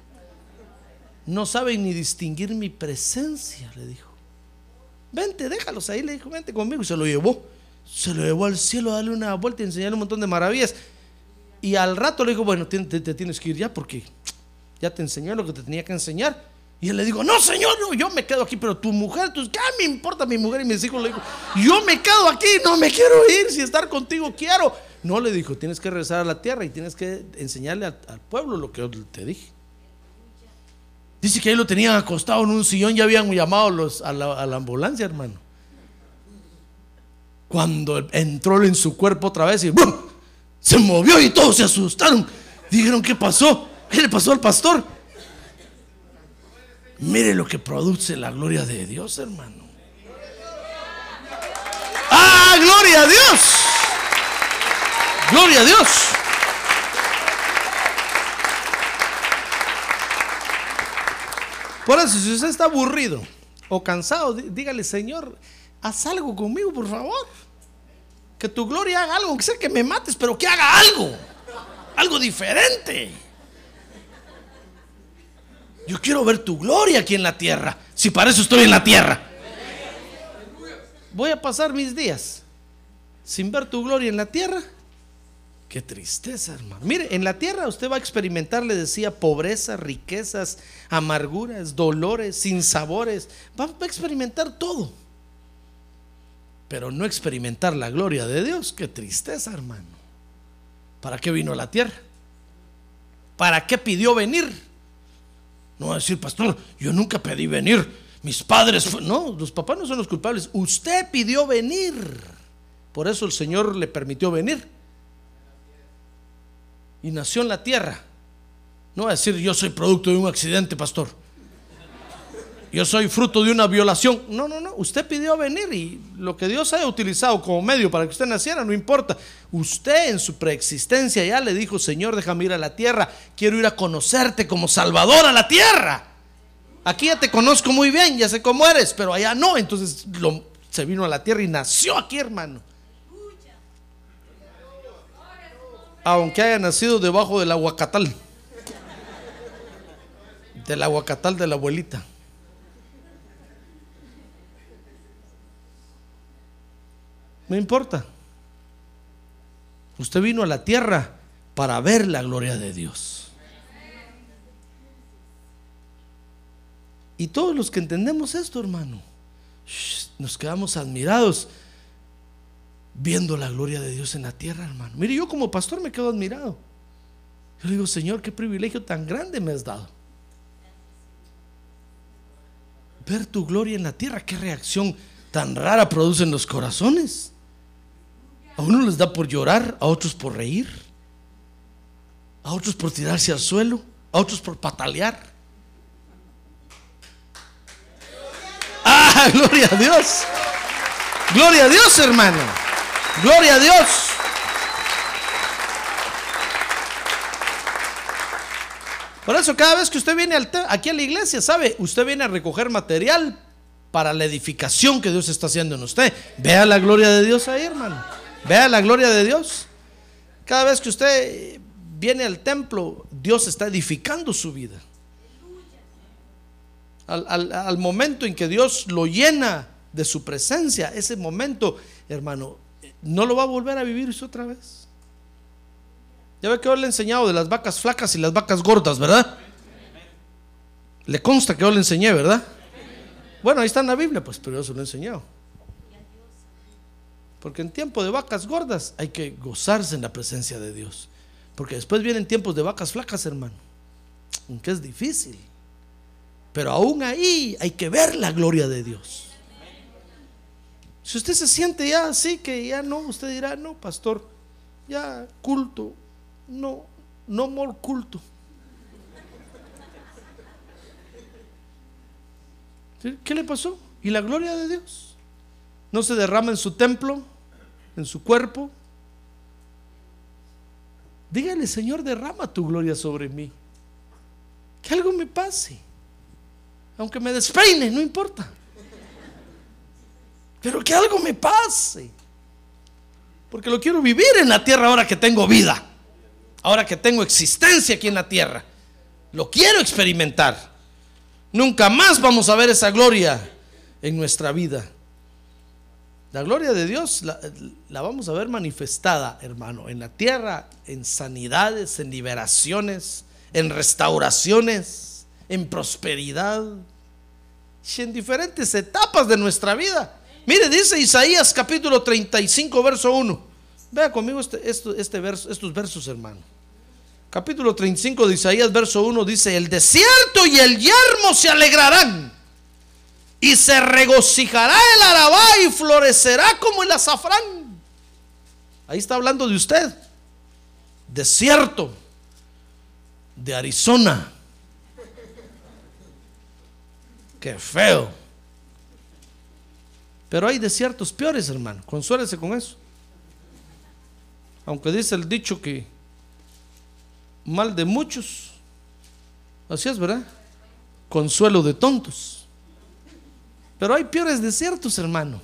No saben ni distinguir mi presencia, le dijo. Vente, déjalos ahí, le dijo, vente conmigo. Y se lo llevó se lo llevó al cielo a darle una vuelta y enseñarle un montón de maravillas. Y al rato le dijo, bueno, te, tienes que ir ya porque ya te enseñó lo que te tenía que enseñar. Y él le dijo, no, señor, no, yo me quedo aquí, pero tu mujer, tus, ¿qué me importa mi mujer y mis hijos? Le dijo, yo me quedo aquí, no me quiero ir, si estar contigo quiero. No, le dijo, tienes que regresar a la tierra y tienes que enseñarle al, pueblo lo que yo te dije. Dice que ahí lo tenían acostado en un sillón, ya habían llamado los, a, la, a la ambulancia, hermano. Cuando entró en su cuerpo otra vez y se movió y todos se asustaron. Dijeron, ¿qué pasó? ¿Qué le pasó al pastor? Mire lo que produce la gloria de Dios, hermano. ¡Ah, gloria a Dios! ¡Gloria a Dios! Por eso, si usted está aburrido o cansado, dígale, Señor, haz algo conmigo, por favor. Que tu gloria haga algo, que sea que me mates, pero que haga algo. Algo diferente. Yo quiero ver tu gloria aquí en la tierra. Si para eso estoy en la tierra. Voy a pasar mis días sin ver tu gloria en la tierra. Qué tristeza, hermano. Mire, en la tierra usted va a experimentar, le decía, pobreza, riquezas, amarguras, dolores, sinsabores. Va a experimentar todo pero no experimentar la gloria de Dios, qué tristeza, hermano. ¿Para qué vino a la tierra? ¿Para qué pidió venir? No va a decir, pastor, yo nunca pedí venir. Mis padres, no, los papás no son los culpables. Usted pidió venir. Por eso el Señor le permitió venir. Y nació en la tierra. No va a decir, yo soy producto de un accidente, pastor yo soy fruto de una violación. No, no, no. Usted pidió venir y lo que Dios haya utilizado como medio para que usted naciera, no importa. Usted en su preexistencia ya le dijo, Señor, déjame ir a la tierra. Quiero ir a conocerte como Salvador a la tierra. Aquí ya te conozco muy bien, ya sé cómo eres, pero allá no. Entonces se vino a la tierra y nació aquí, hermano. Aunque haya nacido debajo del aguacatal. Del aguacatal de la abuelita. No importa. Usted vino a la tierra para ver la gloria de Dios. Y todos los que entendemos esto, hermano, nos quedamos admirados viendo la gloria de Dios en la tierra, hermano. Mire, yo como pastor me quedo admirado. Yo digo, Señor, qué privilegio tan grande me has dado. Ver tu gloria en la tierra, qué reacción tan rara producen los corazones. A uno les da por llorar, a otros por reír, a otros por tirarse al suelo, a otros por patalear. Ah, gloria a Dios. Gloria a Dios, hermano. Gloria a Dios. Por eso cada vez que usted viene aquí a la iglesia, ¿sabe? Usted viene a recoger material para la edificación que Dios está haciendo en usted. Vea la gloria de Dios ahí, hermano. Vea la gloria de Dios. Cada vez que usted viene al templo, Dios está edificando su vida. Al, momento en que Dios lo llena de su presencia, ese momento, hermano, no lo va a volver a vivir otra vez. Ya ve que hoy le he enseñado de las vacas flacas y las vacas gordas, ¿verdad? Le consta que hoy le enseñé, ¿verdad? Bueno, ahí está en la Biblia, pues, pero yo se lo he enseñado. Porque en tiempo de vacas gordas hay que gozarse en la presencia de Dios. Porque después vienen tiempos de vacas flacas, hermano. Aunque es difícil. Pero aún ahí hay que ver la gloria de Dios. Si usted se siente ya así, que ya no, usted dirá, no, pastor, ya culto, no, no more culto. ¿Qué le pasó? ¿Y la gloria de Dios? ¿No se derrama en su templo, en su cuerpo? Dígale, Señor, derrama tu gloria sobre mí. Que algo me pase. Aunque me despeine, no importa. Pero que algo me pase. Porque lo quiero vivir en la tierra ahora que tengo vida ahora que tengo existencia aquí en la tierra. Lo quiero experimentar. Nunca más vamos a ver esa gloria en nuestra vida. La gloria de Dios la, vamos a ver manifestada, hermano, en la tierra, en sanidades, en liberaciones, en restauraciones, en prosperidad, y en diferentes etapas de nuestra vida. Mire, dice Isaías capítulo 35, verso 1. Vea conmigo este, este verso, estos versos, hermano. Capítulo 35 de Isaías, verso 1 dice, el desierto y el yermo se alegrarán y se regocijará el arabá y florecerá como el azafrán. Ahí está hablando de usted. Desierto de Arizona. Qué feo. Pero hay desiertos peores, hermano. Consuélese con eso. Aunque dice el dicho que mal de muchos, así es, ¿verdad? Consuelo de tontos. Pero hay peores desiertos, hermano.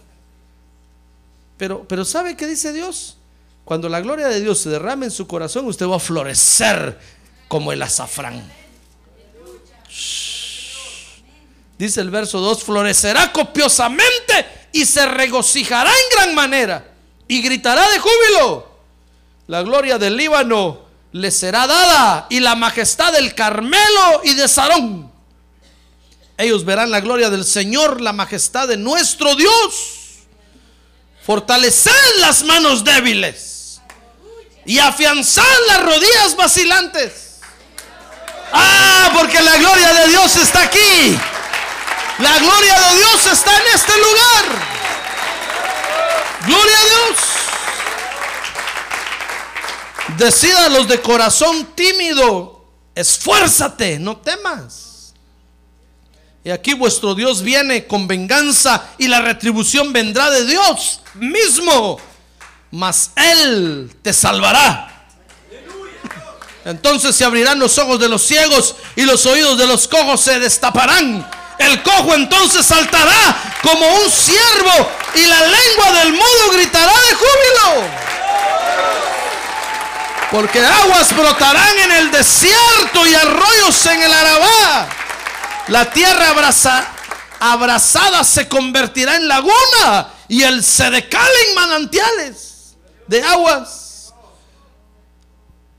Pero, pero ¿sabe qué dice Dios? Cuando la gloria de Dios se derrame en su corazón, usted va a florecer como el azafrán. Dice el verso 2, florecerá copiosamente y se regocijará en gran manera y gritará de júbilo. La gloria del Líbano le será dada y la majestad del Carmelo y de Sarón. Ellos verán la gloria del Señor, la majestad de nuestro Dios. Fortaleced las manos débiles y afianzad las rodillas vacilantes. Ah, porque la gloria de Dios está aquí. La gloria de Dios está en este lugar. Gloria a Dios. Decida los de corazón tímido, esfuérzate, no temas. Y aquí vuestro Dios viene con venganza y la retribución vendrá de Dios mismo, mas Él te salvará. Entonces se abrirán los ojos de los ciegos y los oídos de los cojos se destaparán. El cojo entonces saltará como un ciervo y la lengua del mudo gritará de júbilo porque aguas brotarán en el desierto y arroyos en el Arabá. La tierra abrazada se convertirá en laguna y el sedecal en manantiales de aguas.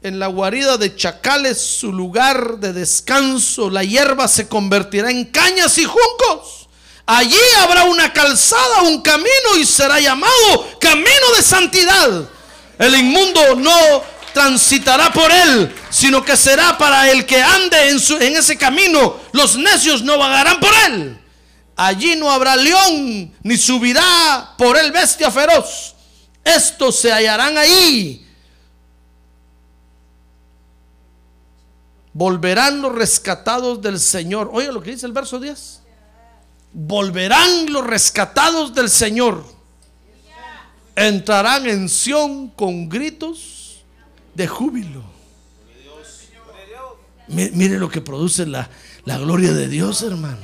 En la guarida de chacales, su lugar de descanso, la hierba se convertirá en cañas y juncos. Allí habrá una calzada, un camino y será llamado camino de santidad. El inmundo no transitará por él, sino que será para el que ande en, su- ese camino. Los necios no vagarán por él. Allí no habrá león, ni subirá por él bestia feroz. Estos se hallarán ahí. Volverán los rescatados del Señor. Oiga lo que dice el verso 10. Volverán los rescatados del Señor. Entrarán en Sión con gritos de júbilo. Mi- Mire lo que produce la, la gloria de Dios, hermano.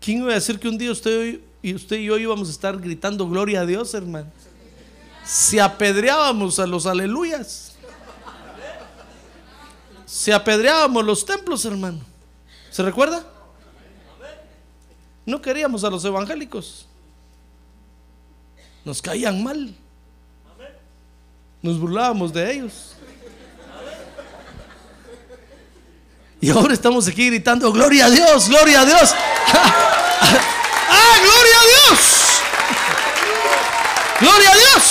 ¿Quién iba a decir que un día usted y usted y yo íbamos a estar gritando gloria a Dios, hermano? Si apedreábamos a los aleluyas. Si apedreábamos los templos, hermano. ¿Se recuerda? No queríamos a los evangélicos. Nos caían mal. Nos burlábamos de ellos. Y ahora estamos aquí gritando, gloria a Dios, gloria a Dios. ¡Ah, gloria a Dios! ¡Gloria a Dios!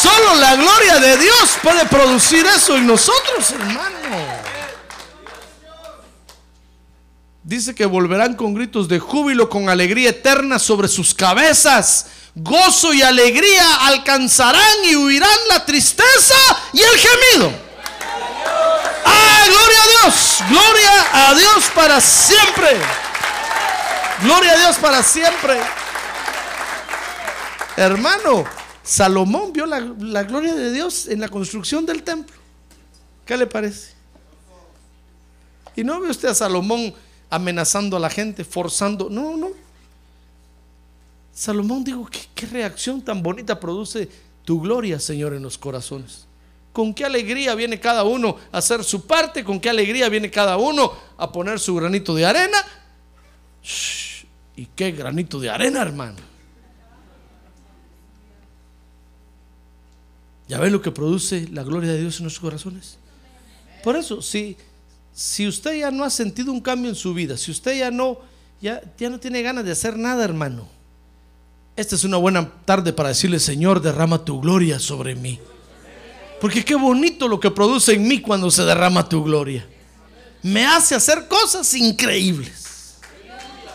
Solo la gloria de Dios puede producir eso en nosotros, hermano. Dice que volverán con gritos de júbilo, con alegría eterna sobre sus cabezas. Gozo y alegría alcanzarán y huirán la tristeza y el gemido. ¡Ah, gloria a Dios! ¡Gloria a Dios para siempre! ¡Gloria a Dios para siempre! Hermano, Salomón vio la, gloria de Dios en la construcción del templo. ¿Qué le parece? Y no ve usted a Salomón amenazando a la gente, forzando. No, no. Salomón dijo, ¿qué, reacción tan bonita produce tu gloria, Señor, en los corazones? Con qué alegría viene cada uno a hacer su parte, con qué alegría viene cada uno a poner su granito de arena. ¿Y qué granito de arena, hermano? ¿Ya ven lo que produce la gloria de Dios en nuestros corazones? Por eso, si, si usted ya no ha sentido un cambio en su vida, si usted ya no, ya, ya no tiene ganas de hacer nada, hermano, esta es una buena tarde para decirle, Señor, derrama tu gloria sobre mí. Porque qué bonito lo que produce en mí cuando se derrama tu gloria. Me hace hacer cosas increíbles.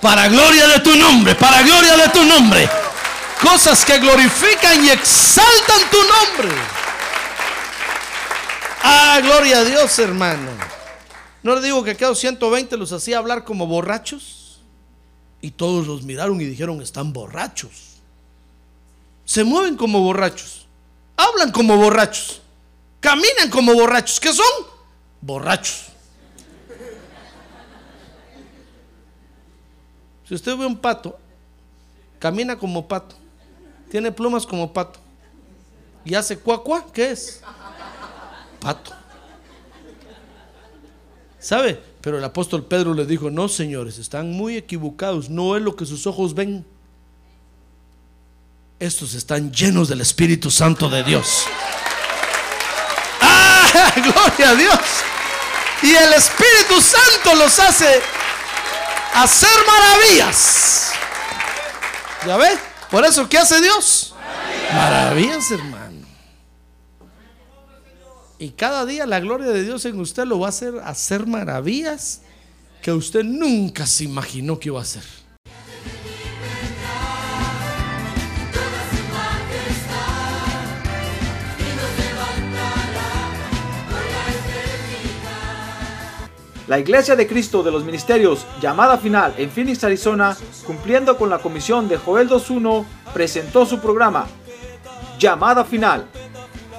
Para gloria de tu nombre, para gloria de tu nombre. Cosas que glorifican y exaltan tu nombre. Ah, gloria a Dios, hermano. No le digo que aquellos 120 los hacía hablar como borrachos. Y todos los miraron y dijeron, están borrachos. Se mueven como borrachos. Hablan como borrachos. Caminan como borrachos. ¿Qué son? Borrachos. Si usted ve un pato, camina como pato, tiene plumas como pato y hace cuacua, ¿qué es? Pato. ¿Sabe? Pero el apóstol Pedro le dijo, no señores, están muy equivocados, no es lo que sus ojos ven. Estos están llenos del Espíritu Santo de Dios. ¡Ah! Gloria a Dios. Y el Espíritu Santo los hace hacer maravillas. ¿Ya ve? Por eso, ¿qué hace Dios? Maravillas, hermano. Y cada día la gloria de Dios en usted lo va a hacer hacer maravillas que usted nunca se imaginó que iba a hacer. La Iglesia de Cristo de los Ministerios Llamada Final en Phoenix, Arizona, cumpliendo con la comisión de Joel 2.1, presentó su programa Llamada Final.